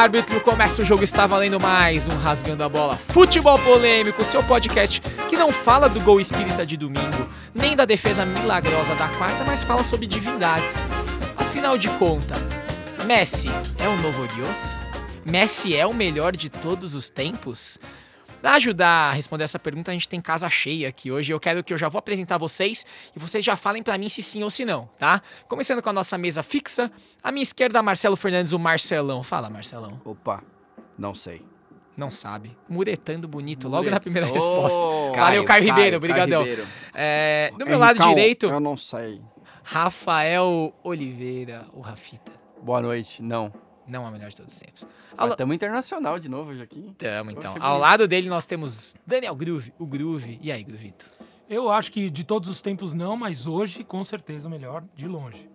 árbitro, começa o jogo, está valendo mais um Rasgando a Bola. Futebol polêmico, seu podcast que não fala do gol espírita de domingo, nem da defesa milagrosa da quarta, mas fala sobre divindades. Afinal de contas, Messi é o novo Deus? Messi é o melhor de todos os tempos? Para ajudar a responder essa pergunta, a gente tem casa cheia aqui hoje. Eu quero que eu já vou apresentar vocês e vocês já falem para mim se sim ou se não, tá? Começando com a nossa mesa fixa. À minha esquerda, Marcelo Fernandes, o Marcelão. Fala, Marcelão. Opa, não sei. Não sabe. Muretando bonito, logo na primeira Oh, resposta. Valeu, Caio Ribeiro, obrigadão. É, do meu lado direito, Eu não sei. Rafael Oliveira, o Rafita. Boa noite. Não. Não é o melhor de todos os tempos. La- Estamos internacional de novo hoje aqui. Tamo, então. Ao lado dele nós temos Daniel Groove, o Groove. E aí, Groovito? Eu acho que de todos os tempos não, mas hoje com certeza o melhor de longe.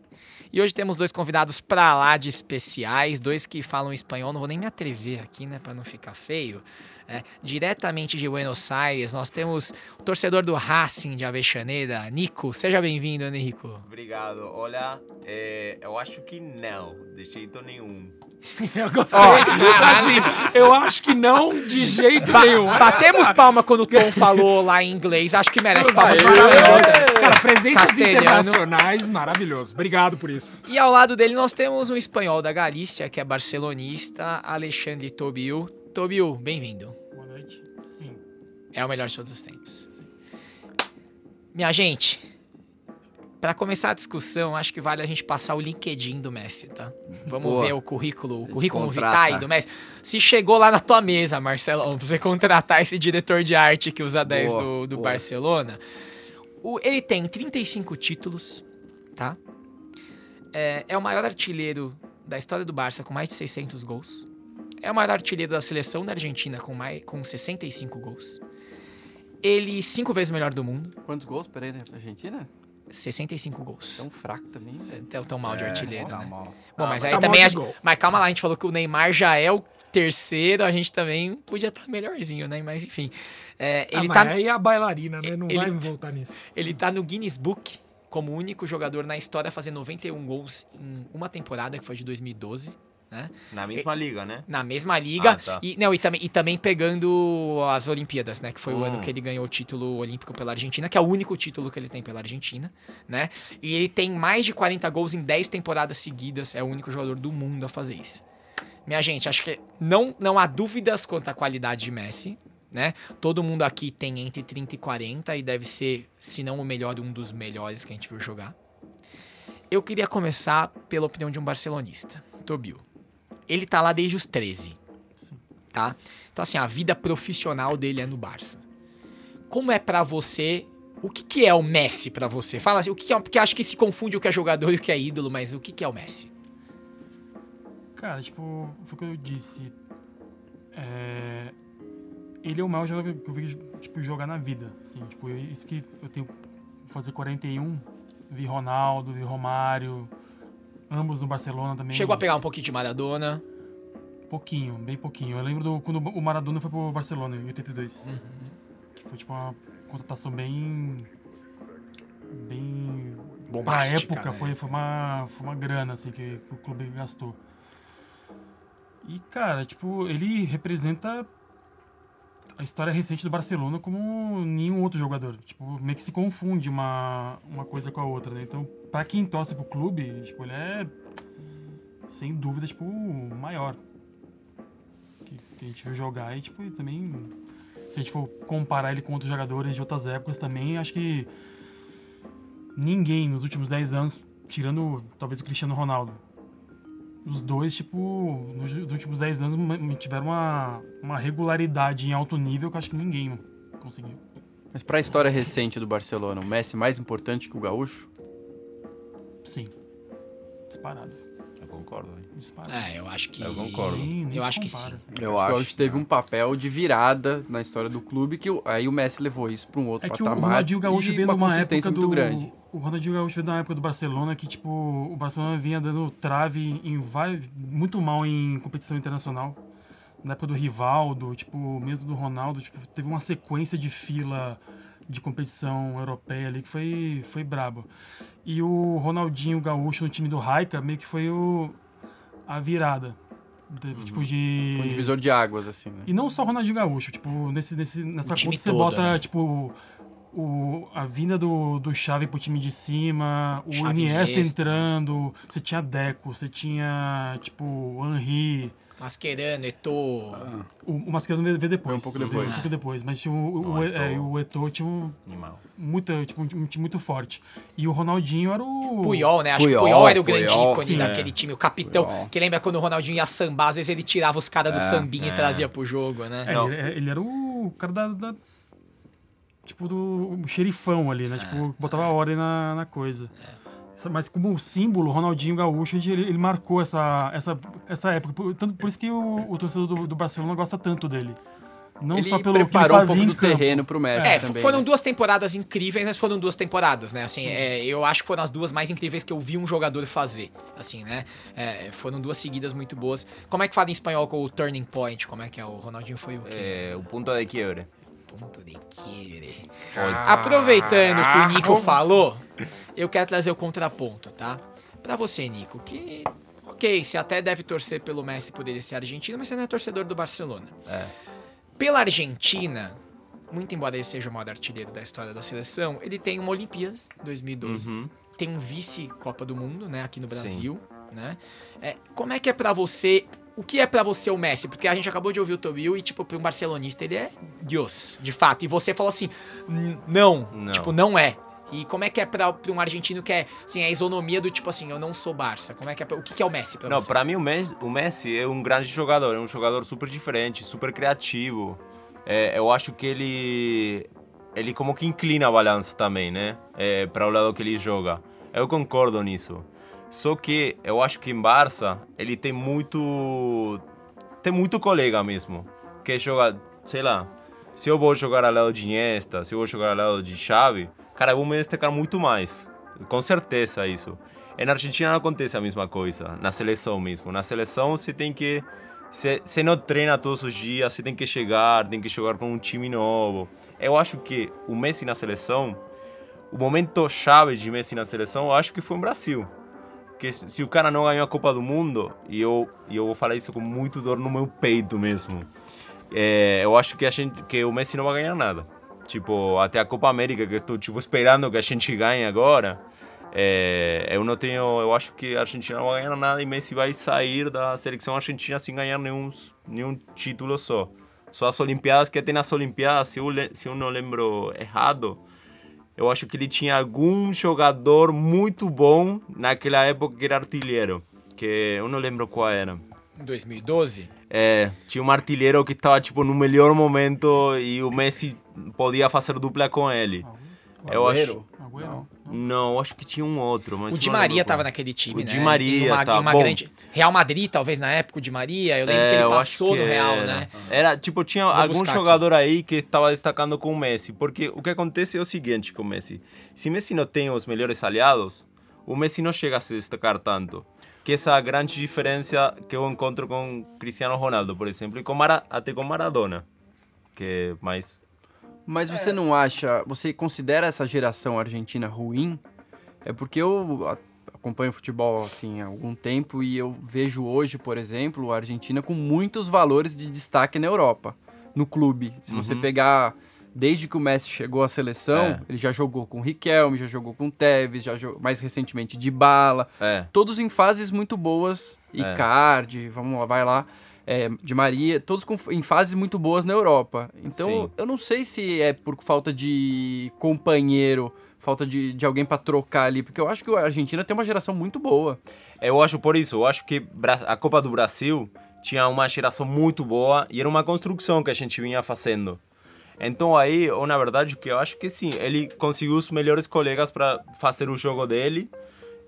E hoje temos dois convidados pra lá de especiais, dois que falam espanhol, não vou nem me atrever aqui, né, Pra não ficar feio. É, diretamente de Buenos Aires, nós temos o torcedor do Racing de Avechaneira, Nico. Seja bem-vindo, Nico. Obrigado. Olha, é, eu acho que não, de jeito nenhum. Eu gostei. assim, eu acho que não de jeito nenhum. Batemos palma quando o Tom falou lá em inglês, acho que merece palmas. Maravilhoso. Cara, presenças Castelhano. internacionais, maravilhoso. Obrigado por isso. E ao lado dele nós temos um espanhol da Galícia, que é barcelonista, Alexandre Tobiu. Tobiu, bem-vindo. Boa noite. Sim. É o melhor de todos os tempos. Minha gente, pra começar a discussão, acho que vale a gente passar o LinkedIn do Messi, tá? Vamos Boa. ver o currículo, o currículo vitae do Messi. Se chegou lá na tua mesa, Marcelão, pra você contratar esse diretor de arte que usa 10 Boa, do, do boa. Barcelona, o- ele tem 35 títulos, tá? É, é o maior artilheiro da história do Barça com mais de 600 gols. É o maior artilheiro da seleção da Argentina com, mais, com 65 gols. Ele, cinco vezes melhor do mundo, Quantos gols? Peraí, né? Argentina? 65 gols. Tão fraco também. né? Tão, tão mal de É, artilheiro, tá né? mal. Bom, Ah, mas mas aí tá também. a mas calma lá, a gente falou que o Neymar já é o terceiro, a gente também podia estar melhorzinho, né? Mas enfim. É, ele, ah, tá, aí é a bailarina, né? Não ele- vai voltar nisso. ele tá no Guinness Book como o único jogador na história a fazer 91 gols em uma temporada, que foi de 2012, né? Na mesma liga, né? Na mesma liga. Ah, tá. e, não, e, também, e também pegando as Olimpíadas, né? Que foi o Hum. ano que ele ganhou o título olímpico pela Argentina, que é o único título que ele tem pela Argentina, né? E ele tem mais de 40 gols em 10 temporadas seguidas. É o único jogador do mundo a fazer isso. Minha gente, acho que não, não há dúvidas quanto à qualidade de Messi, né? Todo mundo aqui tem entre 30 e 40 e deve ser, se não o melhor, um dos melhores que a gente viu jogar. Eu queria começar pela opinião de um barcelonista, Tobio. Ele tá lá desde os 13, tá? Então assim, a vida profissional dele é no Barça. Como é pra você? O que, que é o Messi pra você? Fala assim, o que, que é, porque acho que se confunde o que é jogador e o que é ídolo, mas o que, que é o Messi? Cara, tipo, foi o que eu disse. É, Ele é o maior jogador que eu vi tipo, jogar na vida. Assim, tipo, isso que eu tenho fazer 41. Vi Ronaldo, vi Romário. Ambos no Barcelona também. Chegou a pegar um pouquinho de Maradona. Pouquinho, bem pouquinho. Eu lembro do, quando o Maradona foi pro Barcelona, em 82. Uhum. Que foi tipo uma contratação bem. Bem. Na Bombástica, época né? foi, foi, uma, foi uma grana assim, que, que o clube gastou. E, cara, tipo, ele representa a história recente do Barcelona como nenhum outro jogador. Tipo, meio que se confunde uma, uma coisa com a outra, né? Então, pra quem torce pro clube, tipo, ele é, sem dúvida, tipo, o maior que, que a gente viu jogar. E, tipo, e também, se a gente for comparar ele com outros jogadores de outras épocas também, acho que ninguém nos últimos 10 anos, tirando talvez o Cristiano Ronaldo, os dois, tipo, nos últimos 10 anos tiveram uma, uma regularidade em alto nível que eu acho que ninguém conseguiu. Mas pra história recente do Barcelona, o Messi é mais importante que o Gaúcho? Sim. Disparado. Eu concordo. hein? É, eu acho que. Eu concordo. Nem Eu acho que compara. sim. Eu o acho. Gaúcho teve um papel de virada na história do clube que o- aí o Messi levou isso pra um outro É que o patamar Ronaldinho Gaúcho veio uma numa consistência época muito do... grande. O Ronaldinho Gaúcho veio na época do Barcelona que, tipo, o Barcelona vinha dando trave em vai muito mal em competição internacional. Na época do Rivaldo, tipo, mesmo do Ronaldo, tipo, teve uma sequência de fila de competição europeia ali que foi, foi brabo. E o Ronaldinho Gaúcho no time do Raika meio que foi o, a virada. de- tipo de... Um divisor de águas, assim, né? E não só o Ronaldinho Gaúcho, tipo, nesse, nesse, nessa conta você todo, bota, né? tipo, o, a vinda do, do Xavi pro time de cima, o Xavi, Iniesta entrando, você tinha Deco, você tinha, tipo, Henry, Mascherano, Eto'o. o, o Mascherano veio depois. Foi um pouco depois. Um pouco depois, mas tinha o, o, Não, o, Eto'o. é, o Eto'o tinha um, muita, tipo, um time muito forte. E o Ronaldinho era o... Puyol, né? Acho que o Puyol, Puyol era o grande Puyol, ícone sim. daquele time, o capitão. Puyol. Que lembra quando o Ronaldinho ia sambar, às vezes ele tirava os caras do É, sambinha é. e trazia pro jogo, né? É, ele, ele era o cara da... da- tipo, do o xerifão ali, né? Tipo, botava ordem na, na coisa. Só- Mas como símbolo, o Ronaldinho Gaúcho, ele, ele marcou essa, essa, essa época. Por, tanto, por isso que o, o torcedor do, do Barcelona gosta tanto dele. Não ele só pelo que ele preparou um fazia pouco do campo. terreno pro Messi É, também. foram né? duas temporadas incríveis, mas foram duas temporadas, né? Assim, é, eu acho que foram as duas mais incríveis que eu vi um jogador fazer, assim, né? É, foram duas seguidas muito boas. Como é que fala em espanhol com o turning point? Como é que é? O Ronaldinho foi o quê? É, o ponto de quiebre. Ponto de quiebre. Ah, Aproveitando que o Nico falou, eu quero trazer o contraponto, tá? Pra você, Nico, que, ok, você até deve torcer pelo Messi por ele ser argentino, mas você não é torcedor do Barcelona. É. Pela Argentina, muito embora ele seja o maior artilheiro da história da seleção, ele tem uma Olimpíadas 2012, Uhum. tem um vice-Copa do Mundo, né, aqui no Sim. Brasil, né? É, como é que é pra você, o que é pra você o Messi? Porque a gente acabou de ouvir o Tobil e, tipo, pra um barcelonista ele é Deus, de fato. E você falou assim, "N- não, Não. tipo, não é. E como é que é pra, pra um argentino que é, assim, a isonomia do tipo assim, eu não sou Barça? Como é que é, o que, é o Messi pra Não, você? pra mim o Messi, o Messi é um grande jogador, é um jogador super diferente, super criativo. É, eu acho que ele ele como que inclina a balança também, né? É, para o lado que ele joga. Eu concordo nisso. Só que eu acho que em Barça ele tem muito tem muito colega mesmo que joga, sei lá. Se eu vou jogar ao lado de Iniesta, se eu vou jogar ao lado de Xavi, cara, eu vou me destacar muito mais. Com certeza isso. E na Argentina não acontece a mesma coisa, na seleção mesmo. Na seleção você tem que. Você, você não treina todos os dias, você tem que chegar, tem que jogar com um time novo. Eu acho que o Messi na seleção, o momento chave de Messi na seleção, eu acho que foi no Brasil. Que se o cara não ganhou a Copa do Mundo, e eu, e eu vou falar isso com muito dor no meu peito mesmo, é, eu acho que, a gente, que o Messi não vai ganhar nada. Tipo, até a Copa América, que eu tô tipo, esperando que a gente ganhe agora, é, eu não tenho. Eu acho que a Argentina não vai ganhar nada e Messi vai sair da seleção argentina sem ganhar nenhum, nenhum título só. Só as Olimpíadas, que até nas Olimpíadas, se eu, se eu não lembro errado, eu acho que ele tinha algum jogador muito bom naquela época que era artilheiro. Que eu não lembro qual era. Em 2012? É, tinha um artilheiro que estava tipo no melhor momento e o Messi podia fazer dupla com ele. Eu acho. Agüero? Não, acho que tinha um outro. Mas O Di Maria qual. tava naquele time, O né? Di Maria uma, tá uma bom. grande... Real Madrid, talvez, na época, o Di Maria. Eu lembro que É, ele eu acho passou que no Real, era. né? Era, tipo, tinha Vou algum jogador aí que estava destacando com o Messi. Porque o que acontece é o seguinte com o Messi. Se Messi não tem os melhores aliados, o Messi não chega a se destacar tanto. Que essa é grande diferença que eu encontro com Cristiano Ronaldo, por exemplo, e com Mara, até com Maradona. Que é mais Mas você não acha, você considera essa geração argentina ruim? É porque eu acompanho futebol assim há algum tempo e eu vejo hoje, por exemplo, a Argentina com muitos valores de destaque na Europa, no clube. Se você Uhum. pegar desde que o Messi chegou à seleção, É. ele já jogou com o Riquelme, já jogou com Tevez, já jogou, mais recentemente de Bala, É. todos em fases muito boas. É. Icardi, vamos lá, vai lá. É, de Maria, todos com- em fases muito boas na Europa. Então, Sim. eu não sei se é por falta de companheiro, falta de, de alguém pra trocar ali, porque eu acho que a Argentina tem uma geração muito boa. Eu acho por isso, eu acho que a Copa do Brasil tinha uma geração muito boa e era uma construção que a gente vinha fazendo. Então aí, eu, na verdade, o que eu acho que sim, ele conseguiu os melhores colegas para fazer o jogo dele,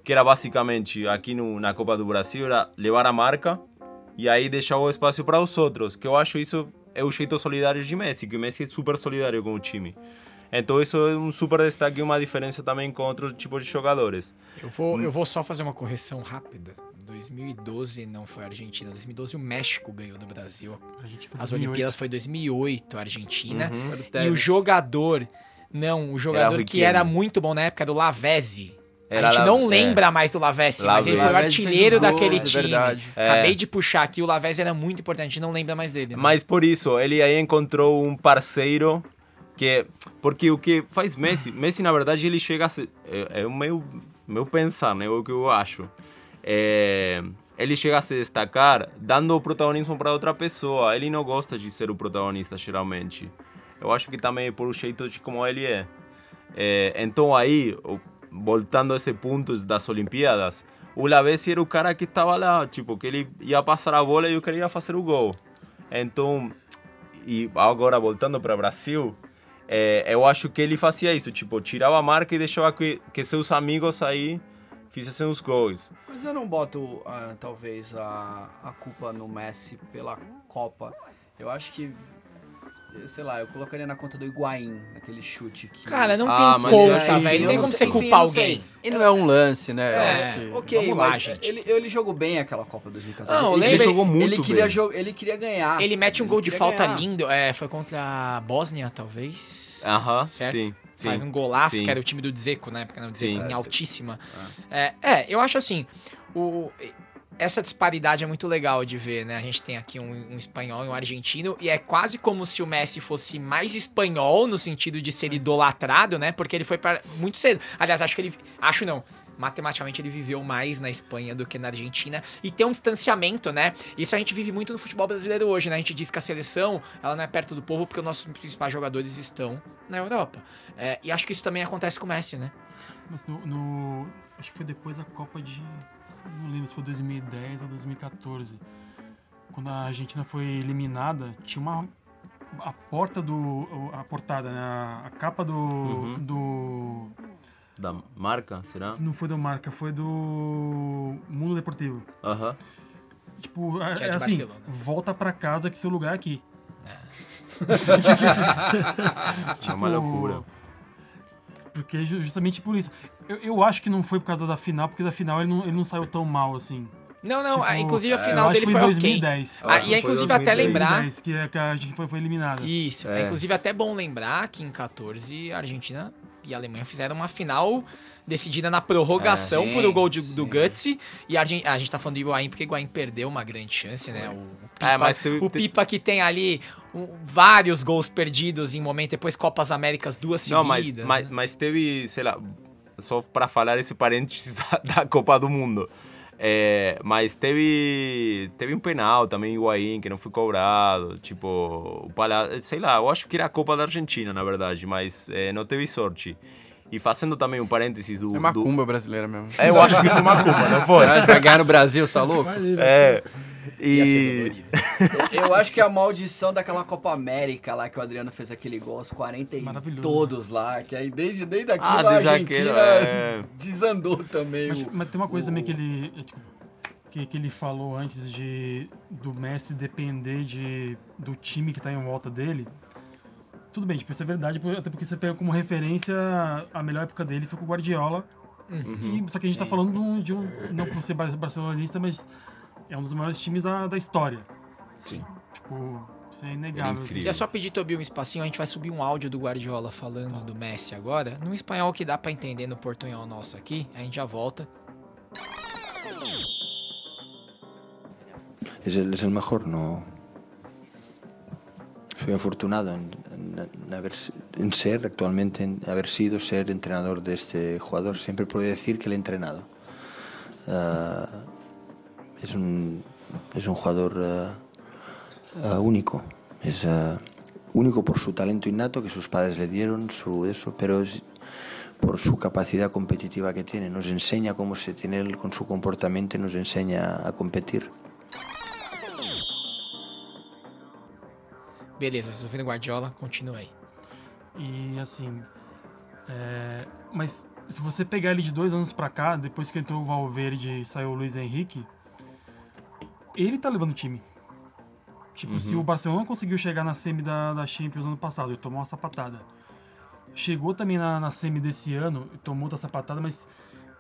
que era basicamente aqui no, na Copa do Brasil, era levar a marca e aí deixar o espaço para os outros, que eu acho isso é o jeito solidário de Messi, que o Messi é super solidário com o time. Então isso é um super destaque e uma diferença também com outros tipos de jogadores. Eu vou, eu vou só fazer uma correção rápida. 2012 não foi a Argentina. 2012 o México ganhou do Brasil. A gente foi As 2008. Olimpíadas foi 2008 a Argentina. Uhum. Era E o jogador, não, o jogador que Riquelme. era muito bom na época era o Lavezzi. Era a gente não é. lembra mais do Lavezzi, mas ele foi o artilheiro daquele gols, é time. verdade. É. Acabei de puxar aqui, o Lavezzi era muito importante, a gente não lembra mais dele. né? Mas por isso, ele aí encontrou um parceiro que... Porque o que faz Messi... Messi, na verdade, ele chega a ser... É, é o meu, meu pensar, né? O que eu acho. É, ele chega a se destacar dando o protagonismo para outra pessoa. Ele não gosta de ser o protagonista, geralmente. Eu acho que também é por o jeito de como ele é. É, então aí, o- voltando a esse ponto das Olimpíadas, o Lavezzi era o cara que estava lá, tipo, que ele ia passar a bola e eu queria fazer o gol. Então, e agora voltando para o Brasil, é, eu acho que ele fazia isso, tipo, tirava a marca e deixava que, que seus amigos aí fizessem os gols. Mas eu não boto, ah, talvez, a, a culpa no Messi pela Copa. Eu acho que, sei lá, eu colocaria na conta do Higuaín, aquele chute que... Cara, não Ah, tem conta, aí- velho. Não tem não como você enfim, culpar não alguém. E não é um lance, né? É, que- ok, Vamos lá, mas gente. Ele, ele jogou bem aquela Copa 2014. Não, ele, lembra- Ele jogou muito ele queria bem. jo- ele queria ganhar. Ele mete um gol de falta ganhar. lindo. É, foi contra a Bósnia, talvez. Aham, certo? sim, sim. Faz um golaço, Sim. que era o time do Dzeko na época, né? O Dzeko Sim. em altíssima. É, é, eu acho assim, o, essa disparidade é muito legal de ver, né? A gente tem aqui um, um espanhol e um argentino, e é quase como se o Messi fosse mais espanhol no sentido de ser idolatrado, né? Porque ele foi para muito cedo. Aliás, acho que ele. Acho não. Matematicamente ele viveu mais na Espanha do que na Argentina e tem um distanciamento, né? Isso a gente vive muito no futebol brasileiro hoje, né? A gente diz que a seleção ela não é perto do povo porque os nossos principais jogadores estão na Europa. É, e acho que isso também acontece com o Messi, né? Mas no, no- Acho que foi depois da Copa de. Não lembro se foi 2010 ou 2014. Quando a Argentina foi eliminada, tinha uma. A porta do. A portada, né? A, a capa do. Uhum. do. Da marca, será? Não foi do Marca, foi do. Mundo Deportivo. Aham. Tipo, é, Que é é de assim, Barcelona. volta pra casa que seu lugar é aqui. É uma loucura. Porque ju- justamente por isso. Eu, eu acho que não foi por causa da final, porque da final ele não, ele não saiu tão mal assim. Não, não, Tipo, a- inclusive a eu final dele foi em ok. 2010. Ah, e é foi inclusive até 2010. lembrar. 2010, que, é- que a gente foi, foi eliminada. Isso, é. É. inclusive até bom lembrar que em 14 a Argentina e a Alemanha fizeram uma final decidida na prorrogação É, sim, por o gol de- do Guts. E a gente, a gente tá falando do Higuaín porque o Higuaín perdeu uma grande chance, né? O Pipa, É, mas teve- o Pipa que tem ali um, vários gols perdidos em momento, depois Copas Américas duas Não, mas, seguidas. mas, né? mas teve, sei lá, só para falar esse parênteses da, da Copa do Mundo. É, mas teve teve um penal também, o Higuaín, que não foi cobrado. Tipo, o Palha, sei lá, eu acho que era a Copa da Argentina, na verdade, mas é, não teve sorte. E fazendo também um parênteses do. É do- macumba brasileira mesmo. É, eu acho que foi macumba, não foi? Vai ganhar no Brasil, você tá louco? É. E. dolorido. Eu, eu acho que é a maldição daquela Copa América lá que o Adriano fez aquele gol aos 40 e todos lá, que aí desde, desde aquilo Ah, a desde Argentina aquilo, é. desandou também. Mas, o- mas tem uma coisa o- também que ele. é, tipo, que, que ele falou antes de do Messi depender de, do time que tá em volta dele. Tudo bem, tipo, isso é verdade, até porque você pega como referência a melhor época dele foi com o Guardiola. Uhum. E- só que a gente tá Sim. falando de um, de um- Não por ser bar- barcelonista, mas é um dos maiores times da, da história. Sim. Tipo, isso é inegável. incrível. E é só pedir, Tobi, um espacinho, a gente vai subir um áudio do Guardiola falando do Messi agora, num espanhol que dá pra entender no portunhol nosso aqui, a gente já volta. es el mejor, no. Soy afortunado en, ser actualmente, en haber sido, ser entrenador de este jugador. Siempre puedo decir que le he entrenado. Ah, es, un, es un jugador ah, único. Es único por su talento innato que sus padres le dieron, su eso, pero es por su capacidad competitiva que tiene. Nos enseña cómo se tiene con su comportamiento y nos enseña a competir. Beleza, vocês ouvindo o Guardiola, continua aí. E assim. é, mas se você pegar ele de dois anos pra cá, depois que entrou o Valverde e saiu o Luiz Henrique, ele tá levando o time. Tipo, se o Barcelona conseguiu chegar na semi da, da Champions ano passado e tomou uma sapatada. Chegou também na, na semi desse ano e tomou outra sapatada, mas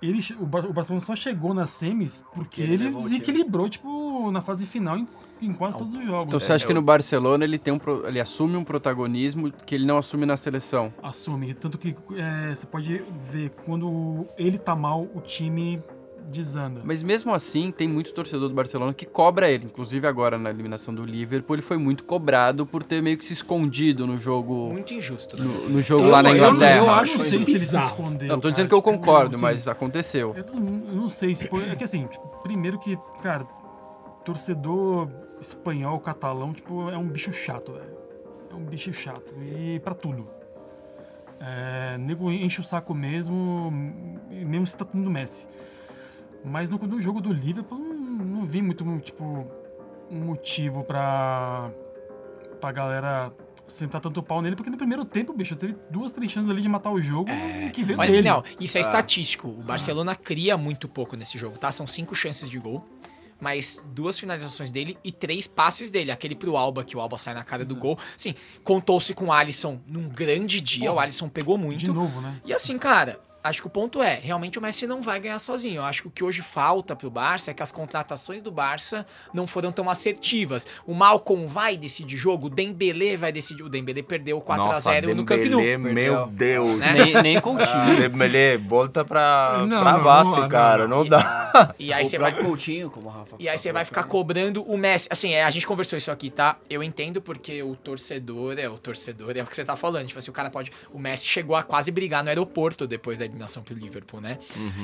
ele, o, Bar- o Barcelona só chegou nas semis porque Ele ele, desequilibrou, tipo, na fase final em, em quase todos os jogos. Então você acha que no Barcelona ele tem um, pro- ele assume um protagonismo que ele não assume na seleção? Assume. Tanto que é, você pode ver quando ele tá mal, o time desanda. Mas mesmo assim, tem muito torcedor do Barcelona que cobra ele. Inclusive agora na eliminação do Liverpool, ele foi muito cobrado por ter meio que se escondido no jogo, Muito injusto, né? no, no jogo Eu- lá na eu- Inglaterra. Eu acho Foi não sei se ele se bizarro. escondeu. Não, tô cara. dizendo que eu Tipo, concordo, assim, mas aconteceu. Eu não, eu não sei se. É que assim, tipo, primeiro que, cara, torcedor espanhol, catalão, tipo, é um bicho chato, velho. É um bicho chato. E pra tudo. É, nego enche o saco mesmo, mesmo se tá tendo do Messi. Mas no, no jogo do Liverpool, não, não vi muito, tipo, um motivo pra, pra galera sentar tanto pau nele, porque no primeiro tempo, bicho, teve duas, três chances ali de matar o jogo e que veio Olha, dele. não, isso é estatístico. O Barcelona cria muito pouco nesse jogo, tá? São cinco chances de gol. Mas duas finalizações dele e três passes dele. Aquele pro Alba, que o Alba sai na cara do gol. Assim, contou-se com o Alisson num grande dia. Pô, o Alisson pegou De muito. novo, né? E assim, cara, acho que o ponto é, realmente o Messi não vai ganhar sozinho. Eu acho que o que hoje falta pro Barça é que as contratações do Barça não foram tão assertivas. O Malcom vai decidir jogo, o Dembélé vai decidir. O Dembélé perdeu 4 a Nossa, 0 no Camp Nou. Meu Deus. Né? Nem, nem Coutinho. Dembélé, volta pra, Não, pra base, não, cara. não, Não, E- dá. E aí o você vai Coutinho, como o Rafa E aí você vai ficar cobrando o Messi. Assim, é, a gente conversou isso aqui, tá? Eu entendo porque o torcedor é o torcedor, é o que você tá falando. Tipo assim, o cara pode. O Messi chegou a quase brigar no aeroporto depois da eliminação pro Liverpool, né?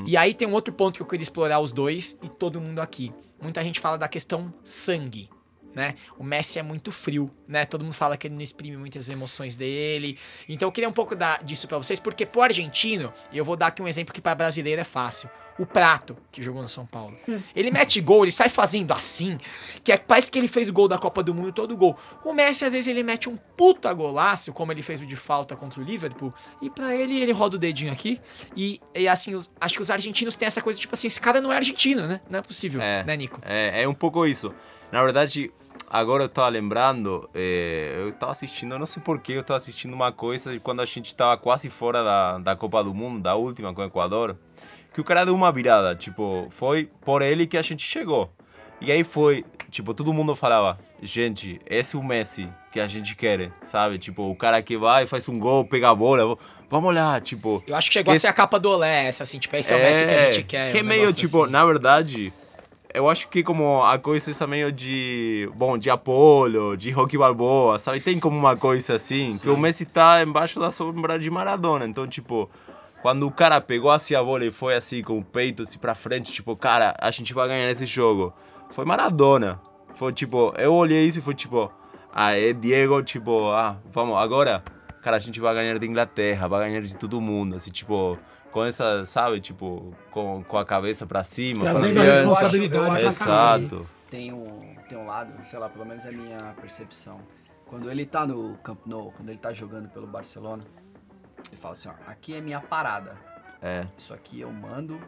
E aí tem um outro ponto que eu queria explorar os dois e todo mundo aqui. Muita gente fala da questão sangue. Né? O Messi é muito frio, né? Todo mundo fala que ele não exprime muitas emoções dele. Então eu queria um pouco dar disso pra vocês, porque pro argentino, eu vou dar aqui um exemplo que para brasileiro é fácil. O Prato, que jogou no São Paulo. Ele mete gol, ele sai fazendo assim, que é, parece que ele fez gol da Copa do Mundo, todo gol. O Messi, às vezes, ele mete um puta golaço, como ele fez o de falta contra o Liverpool, e pra ele, ele roda o dedinho aqui, e, e assim, os- acho que os argentinos têm essa coisa, tipo assim, esse cara não é argentino, né? Não é possível, É. né, Nico? É, é um pouco isso. Na verdade, agora eu tava lembrando, é, eu tava assistindo, eu não sei porquê, eu tava assistindo uma coisa de quando a gente tava quase fora da, da Copa do Mundo, da última com o Equador, que o cara deu uma virada, tipo, foi por ele que a gente chegou. E aí foi, tipo, todo mundo falava, gente, esse é o Messi que a gente quer, sabe? Tipo, o cara que vai, faz um gol, pega a bola, vamos lá, tipo... Eu acho que chegou Que a ser a capa do Olé, essa, assim, tipo, esse é, o Messi que a gente quer. Que é um meio, tipo, assim. na verdade, eu acho que como a coisa essa meio de, bom, de Apolo, de Rocky Balboa, sabe? Tem como uma coisa assim, que o Messi tá embaixo da sombra de Maradona. Então, tipo, quando o cara pegou assim a bola e foi assim, com o peito assim pra frente, tipo, cara, a gente vai ganhar esse jogo. Foi Maradona. Foi tipo, eu olhei isso e foi tipo, ah, é Diego, tipo, ah, vamos, agora, cara, a gente vai ganhar de Inglaterra, vai ganhar de todo mundo, assim, tipo, com essa, sabe, tipo, com, com a cabeça pra cima. Trazendo a responsabilidade. Exato. tem um, tem um lado, sei lá, pelo menos é a minha percepção. Quando ele tá no Camp Nou, quando ele tá jogando pelo Barcelona, ele fala assim, ó, aqui é minha parada. É. Isso aqui eu mando,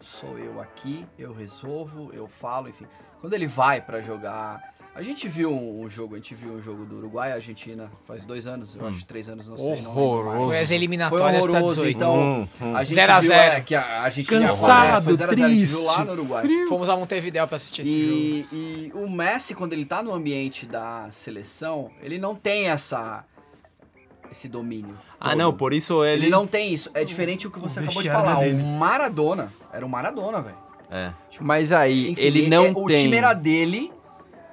sou eu aqui, eu resolvo, eu falo, enfim. Quando ele vai pra jogar, a gente viu um, um jogo, a gente viu um jogo do Uruguai e Argentina faz dois anos, eu acho, três anos, não sei. não. Horroroso. Foi as Foi eliminatórias pra horroroso, 18. então Hum, hum. a gente Zero a viu zero. é, que a Argentina Cansado, foi 0 a 0, a gente viu triste, lá no Uruguai. Fomos a Montevideo pra assistir esse jogo. E, e o Messi, quando ele tá no ambiente da seleção, ele não tem essa esse domínio. Ah, todo. não, por isso ele. Ele não tem isso. É diferente do que você o acabou de falar. dele. O Maradona era o Maradona, velho. É. Mas aí, Enfim, ele não é- O tem. time era dele.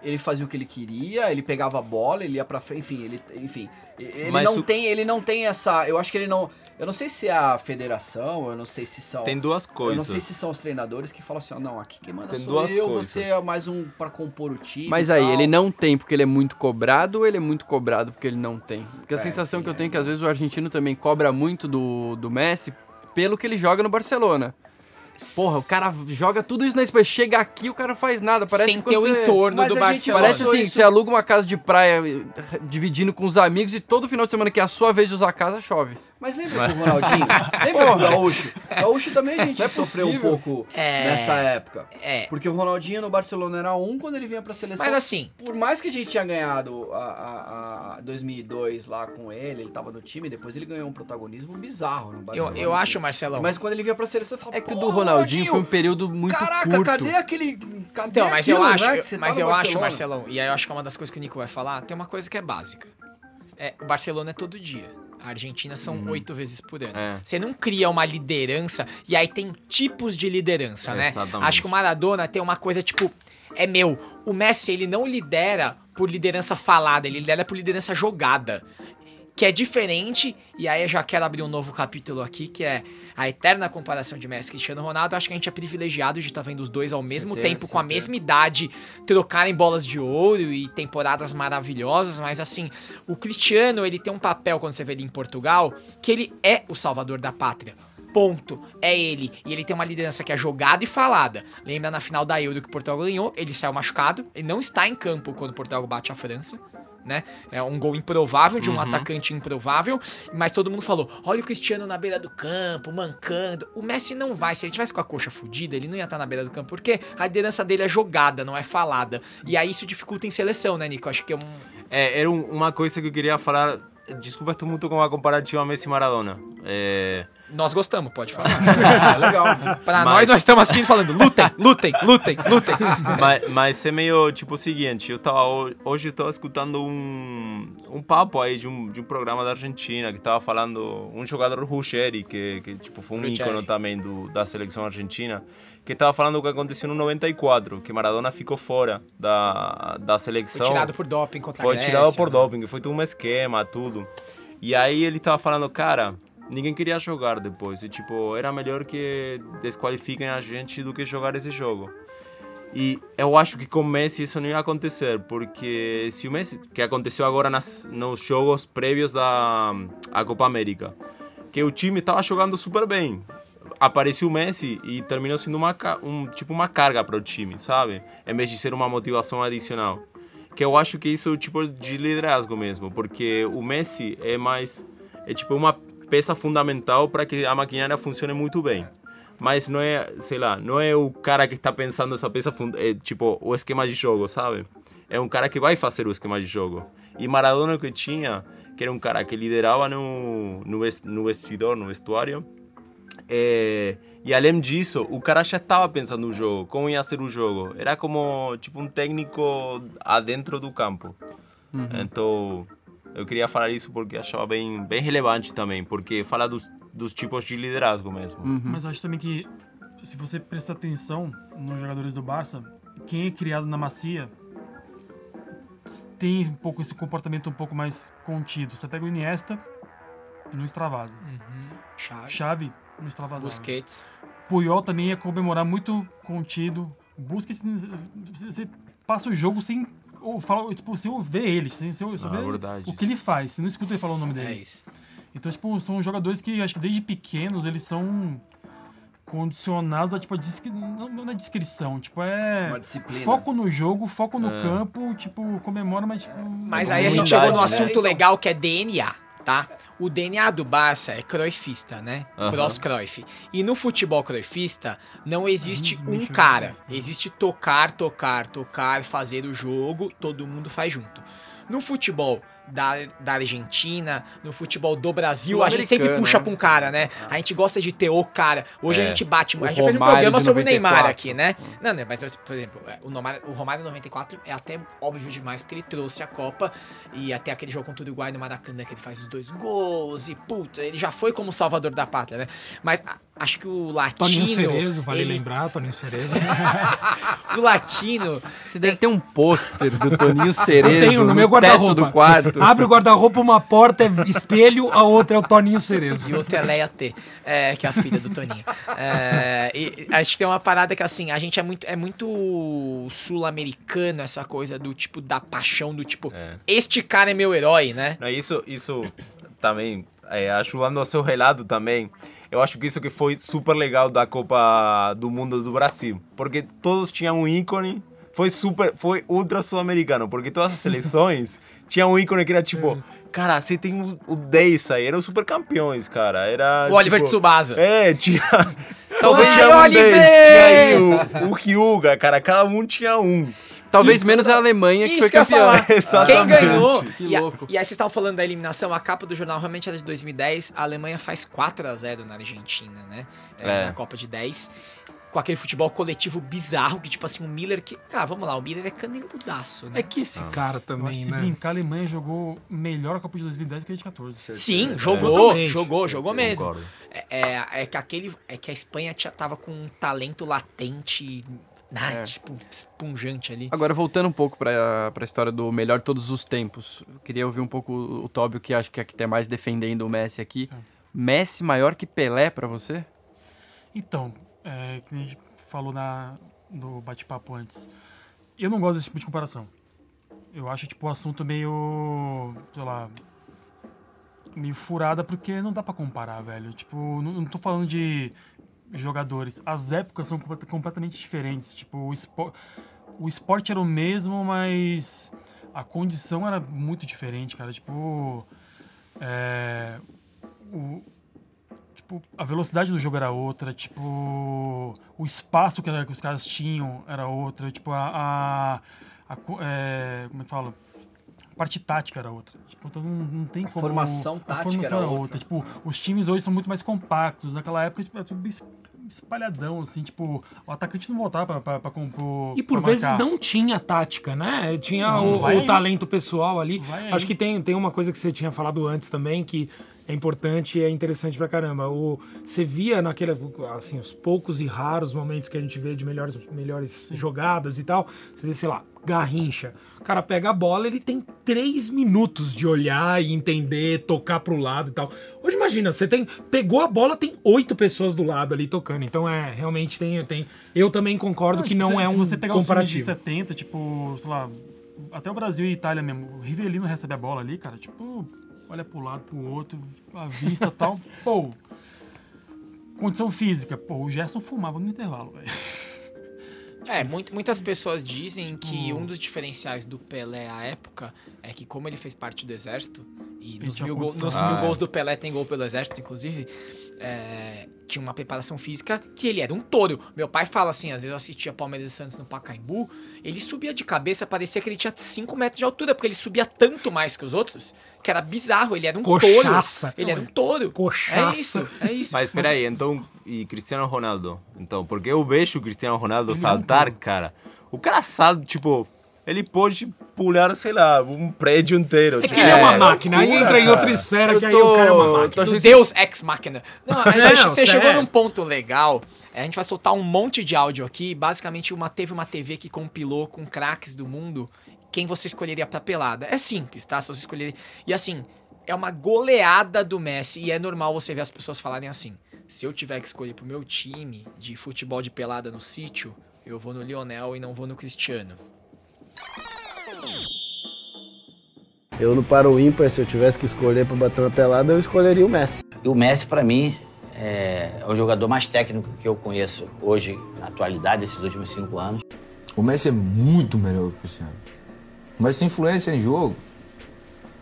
Ele fazia o que ele queria, ele pegava a bola, ele ia pra frente, enfim, ele, enfim, ele Mas não o- tem, ele não tem essa, eu acho que ele não, eu não sei se é a federação, eu não sei se são Tem duas eu coisas. não sei se são os treinadores que falam assim, ó, não, aqui quem manda Tem sou duas eu, coisas. você é mais um pra compor o time. Mas e aí, tal. ele não tem porque ele é muito cobrado ou ele é muito cobrado porque ele não tem? Porque a É, sensação sim, que eu é. tenho é que às vezes o argentino também cobra muito do, do Messi pelo que ele joga no Barcelona. Porra, o cara joga tudo isso na Espanha, chega aqui o cara não faz nada, parece Sem ter o você- entorno Mas do Barcelona. Parece assim, isso- você aluga uma casa de praia dividindo com os amigos e todo final de semana que é a sua vez de usar a casa, chove. Mas lembra do Ronaldinho? lembra do Gaúcho? Gaúcho também a gente é sofreu um pouco É. nessa época. É. Porque o Ronaldinho no Barcelona era um quando ele vinha pra seleção. Mas assim, Por mais que a gente tinha ganhado a, a- a- 2002 lá com ele, ele tava no time, depois ele ganhou um protagonismo bizarro no Eu, Barcelona. eu acho, enfim. Marcelão. Mas quando ele vinha pra seleção, eu falava, É que o "Pô, do Ronaldinho foi um período muito Caraca, curto. cadê aquele. Cadê Então, mas aquilo, eu acho, né, que eu- tá mas no eu acho, Barcelona?" Marcelão, e aí eu acho que é uma das coisas que o Nico vai falar, tem uma coisa que é básica. É, o Barcelona é todo dia. A Argentina são oito vezes por ano. É. Você não cria uma liderança, e aí tem tipos de liderança, né? Exatamente. Acho que o Maradona tem uma coisa tipo, é meu. O Messi, ele não lidera por liderança falada, ele lidera por liderança jogada. Que é diferente, e aí eu já quero abrir um novo capítulo aqui, que é a eterna comparação de Messi e Cristiano Ronaldo. Acho que a gente é privilegiado de estar vendo os dois ao mesmo Certeza, tempo, com a certeza. mesma idade, trocarem bolas de ouro e temporadas maravilhosas, mas assim, o Cristiano, ele tem um papel, quando você vê ele em Portugal, que ele é o salvador da pátria. Ponto. É ele. E ele tem uma liderança que é jogada e falada. Lembra na final da Euro que Portugal ganhou? Ele saiu machucado. Ele não está em campo quando Portugal bate a França. Né? É um gol improvável de um atacante improvável, mas todo mundo falou: olha o Cristiano na beira do campo, mancando. O Messi não vai. Se ele tivesse com a coxa fudida, ele não ia estar na beira do campo, porque a liderança dele é jogada, não é falada. E aí isso dificulta em seleção, né, Nico? Acho que é um. É, era um- uma coisa que eu queria falar. Desculpa, estou muito com a comparativa Messi e Maradona. É, Nós gostamos, pode falar. Ah, legal. Pra Mas- nós, nós estamos assistindo falando: lutem, lutem, lutem, lutem. mas, mas é meio tipo o seguinte: eu tava, ho- hoje eu estava escutando um, um papo aí de um, de um programa da Argentina que estava falando. Um jogador Ruggeri, que, que tipo, foi um Ruggeri. ícone também do, da seleção argentina, que estava falando o que aconteceu no 94, que Maradona ficou fora da, da seleção. Foi tirado por doping contra a Foi Grécia, tirado por né? doping, foi tudo um esquema, tudo. E aí ele tava falando, cara, ninguém queria jogar depois. E tipo, era melhor que desqualifiquem a gente do que jogar esse jogo. E eu acho que com o Messi isso não ia acontecer, porque se o Messi, que aconteceu agora nas, nos jogos prévios da a Copa América, que o time tava jogando super bem. Apareceu o Messi e terminou sendo uma, um, tipo uma carga para o time, sabe? Em vez de ser uma motivação adicional. Que eu acho que isso é o tipo de liderazgo mesmo, porque o Messi é mais é tipo uma peça fundamental para que a maquinária funcione muito bem. Mas não é, sei lá, não é o cara que está pensando essa peça, é, tipo, o esquema de jogo, sabe? É um cara que vai fazer o esquema de jogo. E Maradona que tinha, que era um cara que liderava no, no, ves- no vestidor, no vestuário. É, e além disso, o cara já estava pensando no jogo, como ia ser o jogo. Era como tipo um técnico adentro do campo. Então, eu queria falar isso porque achava bem, bem relevante também, porque fala dos, dos tipos de liderazgo mesmo. Mas eu acho também que, se você prestar atenção nos jogadores do Barça, quem é criado na macia tem um pouco esse comportamento um pouco mais contido. Você pega o Iniesta, não extravasa. Chave, Xavi, não extravasa. Busquets. Puyol também ia comemorar muito contido. Busquets, você passa o jogo sem ou fala, tipo, sem ver ele, sem, sem, só Ah, ver verdade. o que ele faz. Você não escuta ele falar o nome É dele. isso. Então, tipo, são jogadores que acho que desde pequenos eles são condicionados a, tipo, a discri... não, não é descrição, tipo, é Uma disciplina. foco no jogo, foco no campo, tipo, comemora, mas tipo, Mas é aí a gente chegou no né? assunto Então- legal que é DNA, tá? O DNA do Barça é croifista, né? Aham. Cross-croif. E no futebol croifista não existe um cara. né? Existe tocar, tocar, tocar, fazer o jogo, todo mundo faz junto. No futebol da, da Argentina, no futebol do Brasil, a gente sempre puxa né? pra um cara, né? A gente gosta de ter o cara. Hoje a É. gente bate. O a gente fez um Romário programa sobre o Neymar 94. aqui, né? Não, não, mas, por exemplo, o Romário, o Romário 94 é até óbvio demais, porque ele trouxe a Copa e até aquele jogo contra o Uruguai no Maracanã, que ele faz os dois gols e, puta, ele já foi como salvador da pátria, né? Mas a- acho que o latino... Toninho Cerezo, vale ele- lembrar, Toninho Cerezo. O latino... Você deve ter um pôster do Toninho Cerezo tenho no meu teto guarda-roupa. do quarto. Abre o guarda-roupa, uma porta é espelho, a outra é o Toninho Cerezo. E outra é Leia T, é, que é a filha do Toninho. É, e, acho que tem uma parada que, assim, a gente é muito, é muito sul-americano, essa coisa do tipo, da paixão, do tipo, este cara é meu herói, né? Não, isso, isso também, é, ajudando ao seu relato também, eu acho que isso que foi super legal da Copa do Mundo do Brasil, porque todos tinham um ícone, foi super, foi ultra sul-americano, porque todas as seleções tinham um ícone que era tipo, cara, você tem o, o 10 aí, eram super campeões, cara, era... O Oliver tipo, Tsubasa. É, tinha... Talvez tinha um Oliver! 10, tinha aí o, o Hyuga, cara, cada um tinha um. Talvez menos a Alemanha, que foi campeã. falar. Quem ganhou? Que E, a- louco. e aí vocês estavam falando da eliminação, a capa do jornal realmente era de 2010. A Alemanha faz 4 a 0 na Argentina, né? É, É. Na Copa de 10. Com aquele futebol coletivo bizarro, que tipo assim, o Miller que. Cara, vamos lá, o Miller é caneludaço, né? É que esse cara Eu acho também, que se né? brincar, a Alemanha jogou melhor a Copa de 2010 que a de 14. Sim, jogou, Totalmente. jogou, jogou mesmo. É, é, é que aquele. É que a Espanha tava com um talento latente, né, É. tipo, esponjante ali. Agora, voltando um pouco pra, pra história do melhor de todos os tempos, eu queria ouvir um pouco o Tóbio, que acho que é que tá mais defendendo o Messi aqui. Messi maior que Pelé pra você? Então, é, que a gente falou na, no bate-papo antes. Eu não gosto desse tipo de comparação. Eu acho, tipo, o assunto meio, sei lá, meio furada, porque não dá pra comparar, velho. Tipo, não, não tô falando de jogadores. As épocas são comple- completamente diferentes. Tipo, o, espo o esporte era o mesmo, mas a condição era muito diferente, cara. Tipo, é, o, tipo, a velocidade do jogo era outra, tipo, o espaço que, era- que os caras tinham era outra, tipo, a, a, a é, como é que fala? A parte tática era outra. Tipo, então não, não tem como... formação a tática formação era outra. outra. Tipo, os times hoje são muito mais compactos. Naquela época, tipo, era tudo es- espalhadão, assim, tipo, o atacante não voltava pra, pra, pra compor... E por vezes marcar. não tinha tática, né? Tinha Não, o, o aí. talento pessoal ali. Vai aí. Acho que tem, tem uma coisa que você tinha falado antes também que é importante e é interessante pra caramba. O, você via naquele, assim, os poucos e raros momentos que a gente vê de melhores, melhores jogadas e tal, você vê, sei lá, Garrincha. O cara pega a bola, ele tem três minutos de olhar e entender, tocar pro lado e tal. Imagina, você tem pegou a bola, tem oito pessoas do lado ali tocando. Então é realmente tem, tem. Eu também concordo que tipo, não se, é se um você pegar os times de comparativo. 70, tipo, sei lá, até o Brasil e Itália mesmo, o Rivelino recebe a bola ali, cara, tipo, olha pro lado, pro outro, a vista e tal, pô. Condição física, pô, o Gerson fumava no intervalo, velho. É, muito- muitas pessoas dizem que um dos diferenciais do Pelé à época é que, como ele fez parte do exército, e nos mil, gol- nos Ah, mil é. gols do Pelé tem gol pelo exército, inclusive, é, tinha uma preparação física que ele era um touro. Meu pai fala assim, às vezes eu assistia Palmeiras e Santos no Pacaembu, ele subia de cabeça, parecia que ele tinha 5 metros de altura, porque ele subia tanto mais que os outros, que era bizarro, ele era um Cochaça. touro. Ele era um touro. Cochaça. É isso, é isso. Mas espera aí, então, e Cristiano Ronaldo? Então, porque eu vejo o Cristiano Ronaldo saltar, cara. O cara salta, tipo, ele pode pular, sei lá, um prédio inteiro. É que ele é uma máquina, aí entra em outra esfera Eu que aí o cara é uma máquina. do que Deus Ex Machina. Não, mas Não, você, chegou sério. num ponto legal. É, A gente vai soltar um monte de áudio aqui. Basicamente, uma, teve uma TV que compilou com craques do mundo quem você escolheria pra pelada. É simples, tá? Se você escolher. E assim, é uma goleada do Messi. E é normal você ver as pessoas falarem assim: se eu tiver que escolher pro meu time de futebol de pelada no sítio, eu vou no Lionel e não vou no Cristiano. Eu no Paro Ímpar, se eu tivesse que escolher pra bater uma pelada, eu escolheria o Messi. E o Messi, para mim, é o jogador mais técnico que eu conheço hoje, na atualidade, esses últimos cinco anos. O Messi é muito melhor que o Cristiano. O Messi tem influência em jogo.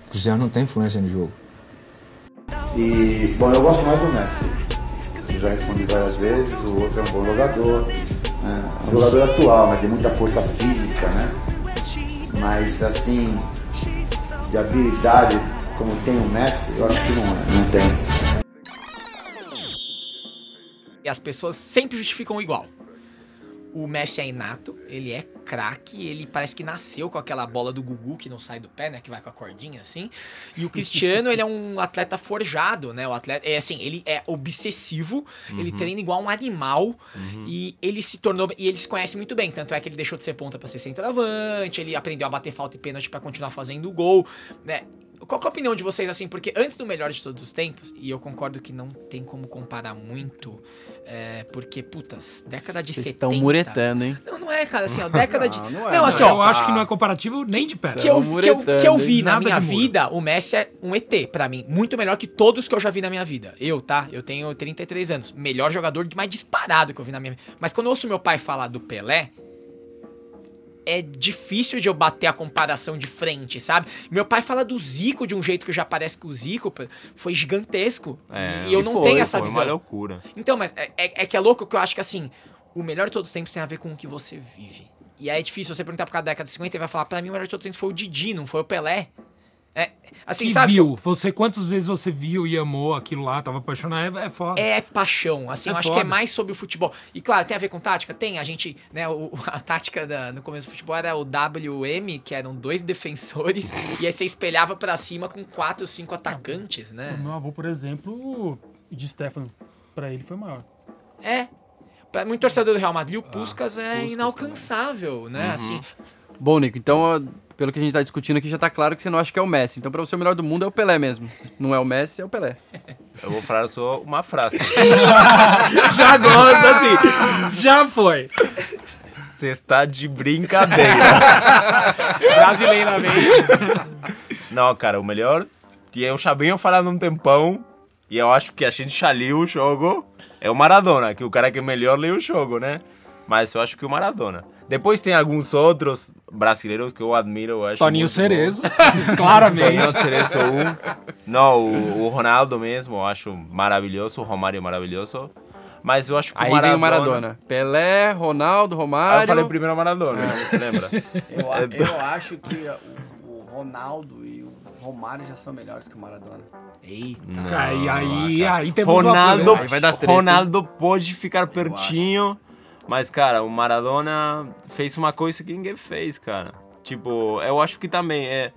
O Cristiano não tem influência no jogo. E, bom, eu gosto mais do Messi. Eu já respondi várias vezes, o outro é um bom jogador. né? É um jogador atual, né? Tem muita força física, né? Mas, assim, de habilidade como tem o Messi, eu acho que não, não tem. E as pessoas sempre justificam igual. O Messi é inato, ele é craque, ele parece que nasceu com aquela bola do Gugu que não sai do pé, né? Que vai com a cordinha assim. E o Cristiano, ele é um atleta forjado, né? O atleta, é assim, ele é obsessivo, ele treina igual um animal e ele se tornou. E ele se conhece muito bem. Tanto é que ele deixou de ser ponta pra ser centroavante, ele aprendeu a bater falta e pênalti pra continuar fazendo gol, né? Qual que é a opinião de vocês, assim? Porque antes do melhor de todos os tempos, e eu concordo que não tem como comparar muito, é, porque, putas, década de Vocês 70... estão muretando, hein? Não, não é, cara, assim, ó, década de... Não, Não, não é, assim, não ó, eu acho que não é comparativo nem de perto. que eu, que, eu, que eu vi na Nada minha de vida, o Messi é um ET pra mim. Muito melhor que todos que eu já vi na minha vida. Eu, tá? Eu tenho 33 anos. Melhor jogador mais disparado que eu vi na minha vida. Mas quando eu ouço meu pai falar do Pelé, é difícil de eu bater a comparação de frente, sabe? Meu pai fala do Zico de um jeito que já parece que o Zico foi gigantesco. É, e eu não foi, tenho essa Foi visão. uma loucura. Então, mas é, é- é que é louco que eu acho que assim, o melhor de todos os tempos tem a ver com o que você vive. E aí é difícil você perguntar pro cara da década de 50 e vai falar, pra mim o melhor de todos os tempos foi o Didi, não foi o Pelé. É, assim, que sabe? viu? Você, quantas vezes você viu e amou aquilo lá, tava apaixonado, é, é foda. É paixão, assim, É eu acho que é mais sobre o futebol. E claro, tem a ver com tática? Tem, a gente, né, o- a tática da- no começo do futebol era o WM, que eram dois defensores, e aí você espelhava pra cima com quatro, cinco atacantes, O né? meu avô, por exemplo, o de Stefano, pra ele foi maior. É. Pra muito torcedor do Real Madrid, o Puskas é Puskas inalcançável, né? Assim, Bom, Nico, então, pelo que a gente tá discutindo aqui, já tá claro que você não acha que é o Messi. Então, pra você, o melhor do mundo é o Pelé mesmo. Não é o Messi, é o Pelé. Eu vou falar só uma frase. Já gosto, assim. Já foi. Você está de brincadeira. brasileiramente. Não, cara, o melhor. E eu já venho falando um tempão. E eu acho que a gente já leu o jogo. É o Maradona, que o cara que melhor leu o jogo, né? Mas eu acho que o Maradona. Depois tem alguns outros brasileiros que eu admiro. Eu acho Toninho Cerezo, claramente. Toninho Cerezo, um. Não, o, o Ronaldo mesmo, eu acho maravilhoso. O Romário maravilhoso. Mas eu acho que Aí o Maradona... vem o Maradona. Pelé, Ronaldo, Ah, Romário. eu falei primeiro Maradona, você lembra? Eu, a- É, eu acho que o, o Ronaldo e o Romário já são melhores que o Maradona. Eita. Aí, aí, aí temos uma Ronaldo, polêmica. Aí vai dar treta, Ronaldo pode ficar pertinho, mas, cara, o Maradona fez uma coisa que ninguém fez, cara. Tipo, eu acho que também é.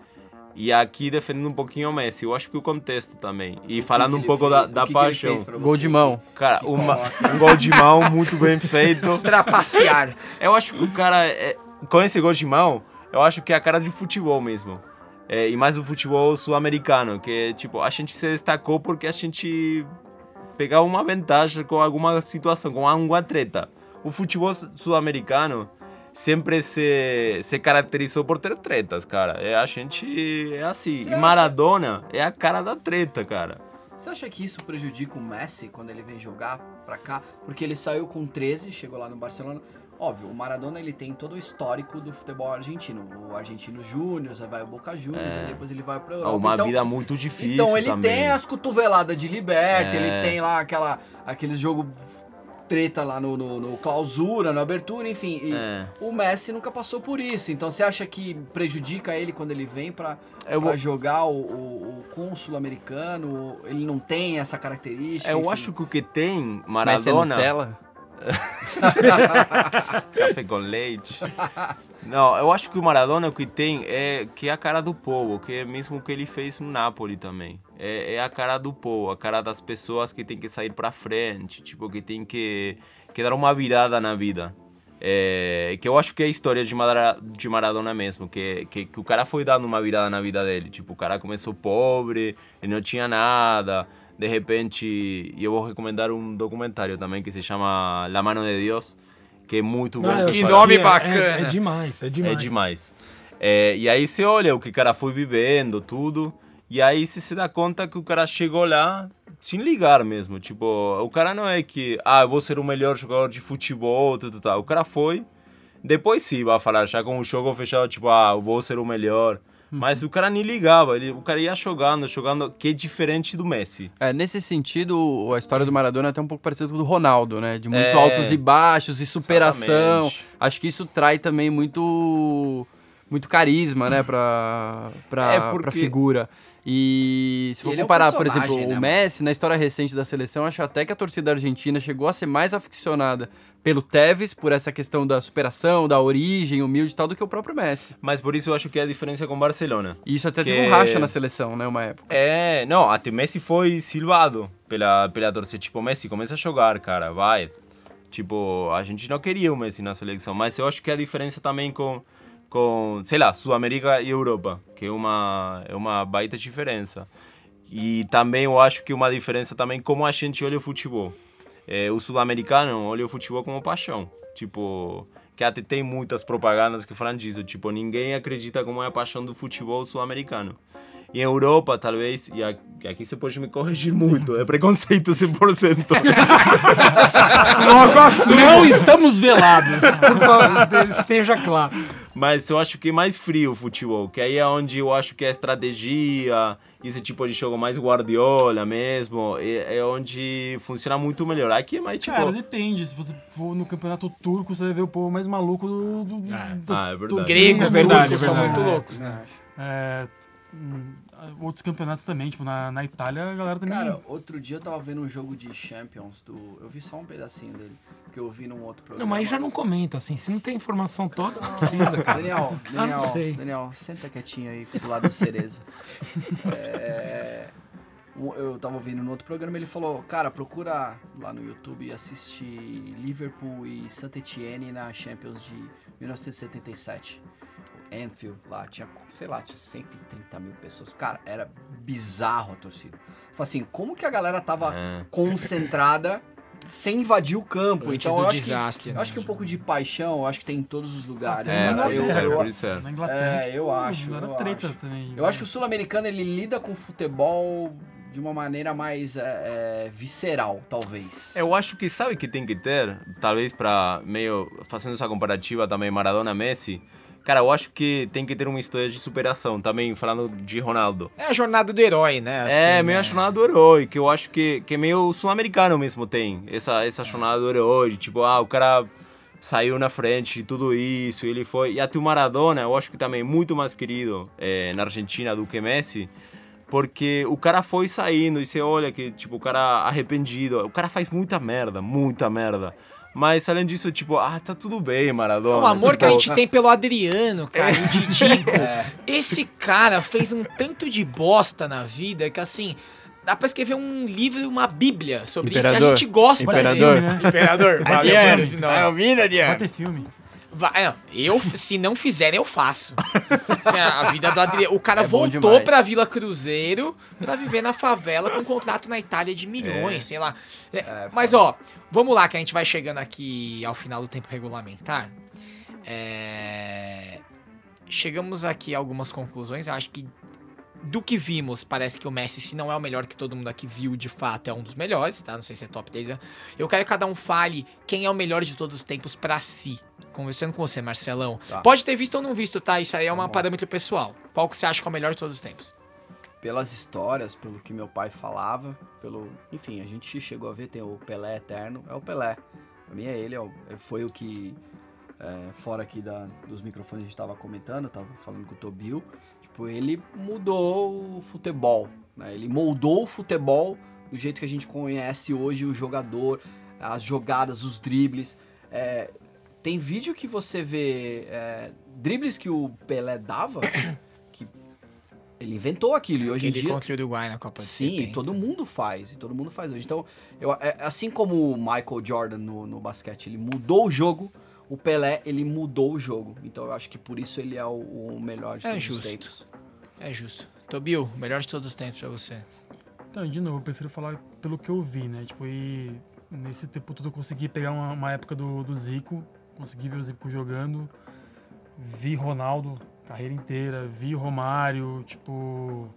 E aqui defendendo um pouquinho o Messi, eu acho que o contexto também. E falando que um pouco fez? da, O da que que ele paixão. fez pra Gol de mão. Cara, Que uma- um gol de mão muito bem feito. Trapacear. Eu acho que o cara, é, com esse gol de mão, eu acho que é a cara de futebol mesmo. É, e mais o futebol sul-americano, que tipo, a gente se destacou porque a gente pegava uma vantagem com alguma situação, com alguma treta. O futebol su- sul-americano sempre se, se caracterizou por ter tretas, cara. É, a gente é assim. Cê E acha- Maradona é a cara da treta, cara. Você acha que isso prejudica o Messi quando ele vem jogar pra cá? Porque ele saiu com 13, chegou lá no Barcelona. Óbvio, o Maradona ele tem todo o histórico do futebol argentino. O Argentino Júnior, aí vai o Boca Juniors, aí depois ele vai pra Europa. É uma então, vida muito difícil então ele também. tem as cotoveladas de liberta, É. ele tem lá aquela, aqueles jogo treta lá no, no, no clausura, na abertura, enfim. E É. o Messi nunca passou por isso. Então você acha que prejudica ele quando ele vem pra, Eu pra vou- jogar o, o, o com o sul-americano? Ele não tem essa característica? Eu enfim. acho que o que tem Messi é Maradona. Nutella? Café com leite. Não, eu acho que o Maradona o que tem é que é a cara do povo, que é mesmo o que ele fez no Napoli também. É, é a cara do povo, a cara das pessoas que tem que sair pra frente, tipo, que tem que, que dar uma virada na vida. É, que eu acho que é a história de, Mara, de Maradona mesmo, que, que, que o cara foi dando uma virada na vida dele. Tipo, o cara começou pobre, ele não tinha nada. De repente, e eu vou recomendar um documentário também que se chama La Mano de Dios, que é muito bom. Ah, eu Que nome é- é- bacana. É, demais, é demais. É demais. É, e aí você olha o que o cara foi vivendo, tudo, e aí você se dá conta que o cara chegou lá sem ligar mesmo. Tipo, o cara não é que, ah, eu vou ser o melhor jogador de futebol, tudo, tal. O cara foi, depois sim vai falar, já com o jogo fechado, tipo, ah, eu vou ser o melhor. Mas o cara nem ligava, ele, o cara ia jogando, jogando, que é diferente do Messi. É, nesse sentido, a história do Maradona é até um pouco parecida com o do Ronaldo, né? De muito É. altos e baixos e superação. Exatamente. Acho que isso trai também muito muito carisma, né, pra, pra, É, pra porque- figura. E se for ele é um comparar, por exemplo, né, o mano? Messi, na história recente da seleção, acho até que a torcida argentina chegou a ser mais aficionada pelo Tevez, por essa questão da superação, da origem humilde e tal, do que o próprio Messi. Mas por isso eu acho que é a diferença com o Barcelona. E isso até Que- teve um racha na seleção, né, uma época. É, não, até Messi foi silvado pela, pela torcida. Tipo, Messi, começa a jogar, cara, vai. Tipo, a gente não queria o Messi na seleção, mas eu acho que a diferença também com, com sei lá, Sul-América e Europa, que é uma, é uma baita diferença. E também eu acho que uma diferença também como a gente olha o futebol. É, o sul-americano olha o futebol como paixão. Tipo, que até tem muitas propagandas que falam disso. Tipo, ninguém acredita como é a paixão do futebol sul-americano. Em Europa, talvez, e a- e aqui você pode me corrigir muito, é preconceito 100%. Não estamos velados, por favor, esteja claro. Mas eu acho que é mais frio o futebol, que aí é onde eu acho que a estratégia, esse tipo de jogo mais guardiola mesmo, é, é onde funciona muito melhor. Aqui é mais tipo... Cara, depende. Se você for no campeonato turco, você vai ver o povo mais maluco do. do das- Ah, é verdade. dos- Grego, do é verdade, turco, é são verdade. muito loucos, né? É, hum, outros campeonatos também, tipo, na, na Itália, a galera também. Cara, outro dia eu tava vendo um jogo de Champions do. Eu vi só um pedacinho dele, que eu vi num outro programa. Não, mas já não comenta, assim. Se não tem informação toda, não precisa, cara. Daniel, Ah, Daniel, não sei. Daniel, senta quietinho aí do lado do Cereza. É, eu tava ouvindo no outro programa, ele falou, cara, procura lá no YouTube e assiste Liverpool e Saint Etienne na Champions de 1977. Anfield lá, tinha, sei lá, tinha 130 mil pessoas. Cara, era bizarro a torcida. Falei assim, como que a galera tava É. concentrada sem invadir o campo? Antes então do eu acho, desastre, que, eu né? acho que um pouco de paixão, eu acho que tem em todos os lugares. É, cara. por Eu- isso é, eu- por isso é. Na Inglaterra. é, eu acho, Era eu acho. também. Eu acho que o sul-americano ele lida com o futebol de uma maneira mais é, é, visceral, talvez. Eu acho que sabe que tem que ter, talvez para meio fazendo essa comparativa também Maradona Messi. Cara, eu acho que tem que ter uma história de superação, também falando de Ronaldo. É a jornada do herói, né? é, assim, meio né? a jornada do herói, que eu acho que, que meio sul-americano mesmo tem. Essa, essa jornada do herói, tipo, ah, o cara saiu na frente de tudo isso, ele foi. E até o Maradona, eu acho que também é muito mais querido eh, na Argentina do que Messi. Porque o cara foi saindo e você olha que, tipo, o cara arrependido. O cara faz muita merda, muita merda. Mas além disso, tipo, ah, tá tudo bem, Maradona. O amor que a tipo, gente tem pelo Adriano, cara, o Didico. Esse cara fez um tanto de bosta na vida que, assim, dá pra escrever um livro, uma bíblia sobre isso. E a Imperador. gente gosta Imperador. dele. Imperador. valeu por esse nome. ouvindo, Vai ter filme. Vai- não, eu, se não fizerem, eu faço. Assim, a vida do Adriano. O cara É voltou pra Vila Cruzeiro pra viver na favela com um contrato na Itália de milhões, É. sei lá. É, mas, ó, vamos lá, que a gente vai chegando aqui ao final do tempo regulamentar. É, Chegamos aqui a algumas conclusões. Eu acho que do que vimos, parece que o Messi, se não é o melhor que todo mundo aqui viu, de fato, é um dos melhores, tá? Não sei se é top 10. né? Eu quero que cada um fale quem é o melhor de todos os tempos pra si. Conversando com você, Marcelão. Tá. Pode ter visto ou não visto, tá? Isso aí é um parâmetro pessoal. Qual que você acha que é o melhor de todos os tempos? Pelas histórias, pelo que meu pai falava, pelo. Enfim, a gente chegou a ver, tem o Pelé Eterno, é o Pelé. Pra mim é ele, é o- foi o que. É, fora aqui da, dos microfones a gente tava comentando, eu tava falando com o Tobil. Tipo, ele mudou o futebol, né? Ele moldou o futebol do jeito que a gente conhece hoje o jogador, as jogadas, os dribles. É, tem vídeo que você vê é, dribles que o Pelé dava, que ele inventou aquilo. E hoje em dia. contra o Uruguai na Copa Sim, 70. todo mundo faz, e todo mundo faz hoje. Então, eu, é- assim como o Michael Jordan no, no basquete, ele mudou o jogo, o Pelé, ele mudou o jogo. Então, eu acho que por isso ele é o, o melhor de É todos justo. os tempos. É justo. Tobil, o melhor de todos os tempos pra você. Então, de novo, eu prefiro falar pelo que eu vi, né? Tipo, e nesse tempo todo eu consegui pegar uma, uma época do, do Zico, consegui ver o Zico jogando, vi Ronaldo carreira inteira, vi Romário, tipo.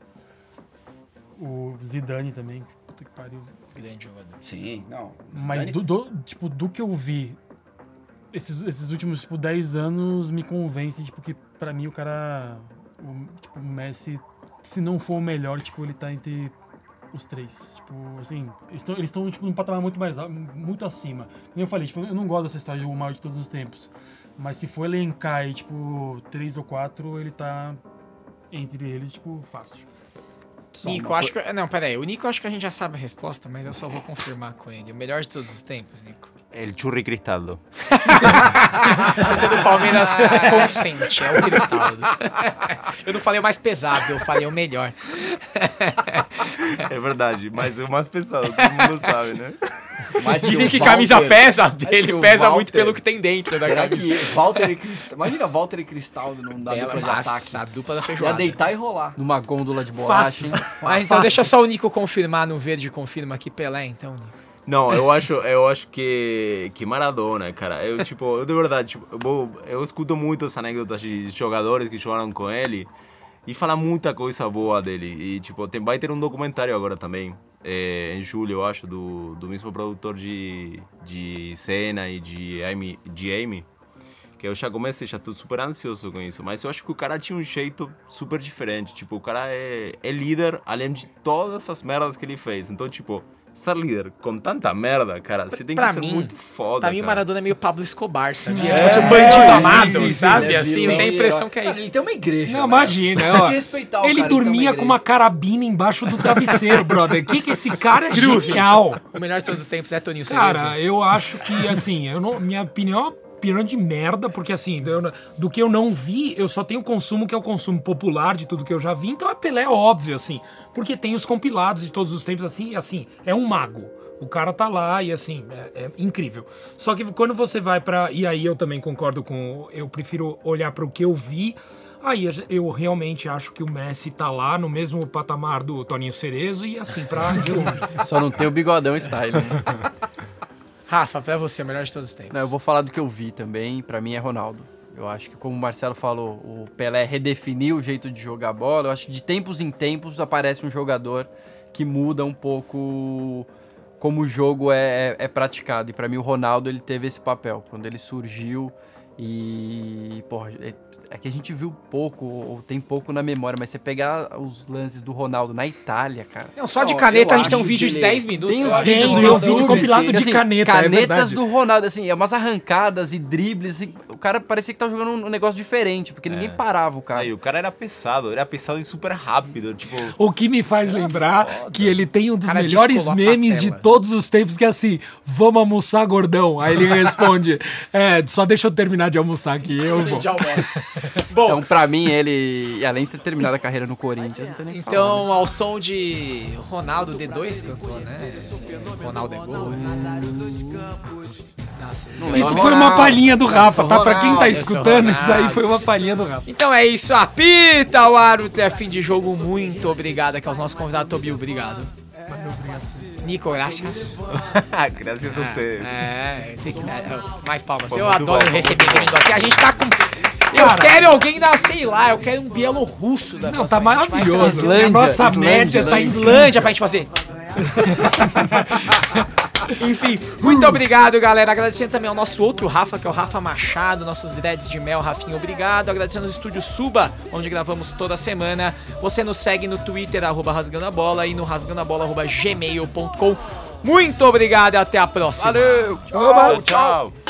O Zidane também, puta que pariu. Grande jogador. Sim, não. Mas Zidane- do, do- tipo, do que eu vi, esses, esses últimos, tipo, 10 anos me convence, tipo, que pra mim o cara, o, tipo, o Messi, se não for o melhor, tipo, ele tá entre os três. Tipo, assim, eles estão tipo, num patamar muito mais muito acima. Como eu falei, tipo, eu não gosto dessa história de o maior de todos os tempos. Mas se for elencar aí, tipo, três ou quatro, ele tá entre eles, tipo, fácil. Só Nico, uma acho que. Não, pera aí. O Nico acho que a gente já sabe a resposta, mas eu só vou confirmar com ele. O melhor de todos os tempos, Nico. El Churri Cristaldo. Você do Palmeiras consente, é o Cristaldo. Eu não falei o mais pesado, eu falei o melhor. É verdade, mas o mais pesado, todo mundo sabe, né? Mas Dizem o que camisa pesa, que dele pesa muito Walter- pelo que tem dentro da Será camisa. que Walter e Cristaldo... Imagina Walter e Cristaldo não dá Ela, dupla de nossa, a ataque. dupla da Ia feijoada. deitar e rolar. Numa gôndola de bolacha, Fácil. Mas então deixa só o Nico confirmar no verde, confirma aqui Pelé, então, Nico. Não, eu acho, eu acho que, que Maradona, cara. Eu, tipo, eu de verdade, tipo, eu, eu escuto muitas anécdotas de jogadores que jogaram com ele e fala muita coisa boa dele. E, tipo, tem, vai ter um documentário agora também, é, em julho, eu acho, do, do mesmo produtor de, de Cena e de Amy, de Amy, Que eu já comecei, já tô super ansioso com isso. Mas eu acho que o cara tinha um jeito super diferente. Tipo, o cara é, é líder, além de todas as merdas que ele fez. Então, tipo, ser líder com tanta merda, cara, você tem que Pra ser mim, muito foda, Pra mim, o. Maradona é meio Pablo Escobar, sabia? É, Tipo assim, um bandido é, amado, sim, sabe? sim, assim, tem a impressão que é isso. Ele tem uma igreja. Não, né? imagina, Tem ó. que respeitar o Ele cara, uma dormia com uma carabina embaixo do travesseiro, brother. Que que esse cara é genial. O melhor de todos os tempos é Toninho Cara, eu acho que, assim, eu não, minha opinião é opinião de merda, porque, assim, eu- do que eu não vi, eu só tenho o consumo que é o consumo popular de tudo que eu já vi, então é Pelé óbvio, assim, porque tem os compilados de todos os tempos, assim, e, assim, é um mago. O cara tá lá e, assim, é, é incrível. Só que quando você vai pra. E aí eu também concordo com. Eu prefiro olhar para o que eu vi. Aí eu realmente acho que o Messi tá lá no mesmo patamar do Toninho Cerezo e, assim, pra de longe. assim. Só não tem o bigodão style. Né? Rafa, pra você, melhor de todos os tempos. Não, eu vou falar do que eu vi também. Pra mim é Ronaldo. Eu acho que, como o Marcelo falou, o Pelé redefiniu o jeito de jogar bola. Eu acho que de tempos em tempos aparece um jogador que muda um pouco como o jogo é, é praticado. E pra mim o Ronaldo ele teve esse papel. Quando ele surgiu e. Porra, é, é que a gente viu pouco, ou tem pouco na memória, mas você pegar os lances do Ronaldo na Itália, cara. Não, só de Não, caneta a gente tem um vídeo de ele- 10 minutos. Tem. Tem, tem um vídeo compilado de assim, caneta, é Canetas verdade. do Ronaldo, assim, é umas arrancadas e dribles. assim, o cara parecia que tava jogando um negócio diferente, porque ninguém parava o cara. Aí, o cara era pesado, era pesado e super rápido, tipo... O que me faz lembrar que ele tem um dos Cara, melhores memes de todos os tempos, que é assim, vamos almoçar, gordão. Aí ele responde, é, só deixa eu terminar de almoçar aqui, eu vou. Bom, Então, pra mim, ele, além de ter terminado a carreira no Corinthians, não tem nem o que falar, né? Então, ao som de Ronaldo D2 cantou, né? Ronaldo é gol. Não Isso foi uma palhinha do Rafa, tá? Pra quem tá escutando, isso aí foi uma palhinha do Rafa. Então é isso, apita o árbitro, é fim de jogo, muito obrigado aqui aos nossos convidados, Tobio, obrigado. Nico, graças. Graças a vocês. É, tem que dar mais palmas. Eu adoro receber gringo aqui. A gente tá com. Eu Cara. quero alguém da, sei lá, eu quero um bielorrusso da Não, tá próxima. A gente vai maravilhoso. trazer A nossa Islândia, média tá Islândia. em Islândia pra gente fazer. Enfim, muito obrigado, galera. Agradecendo também ao nosso outro Rafa, que é o Rafa Machado, nossos dreads de mel, Rafinha, obrigado. Agradecendo ao Estúdio Suba, onde gravamos toda semana. Você nos segue no Twitter, arroba rasgando a bola, e no rasgando a bola, arroba gmail.com. Muito obrigado e até a próxima. Valeu! Tchau, tchau.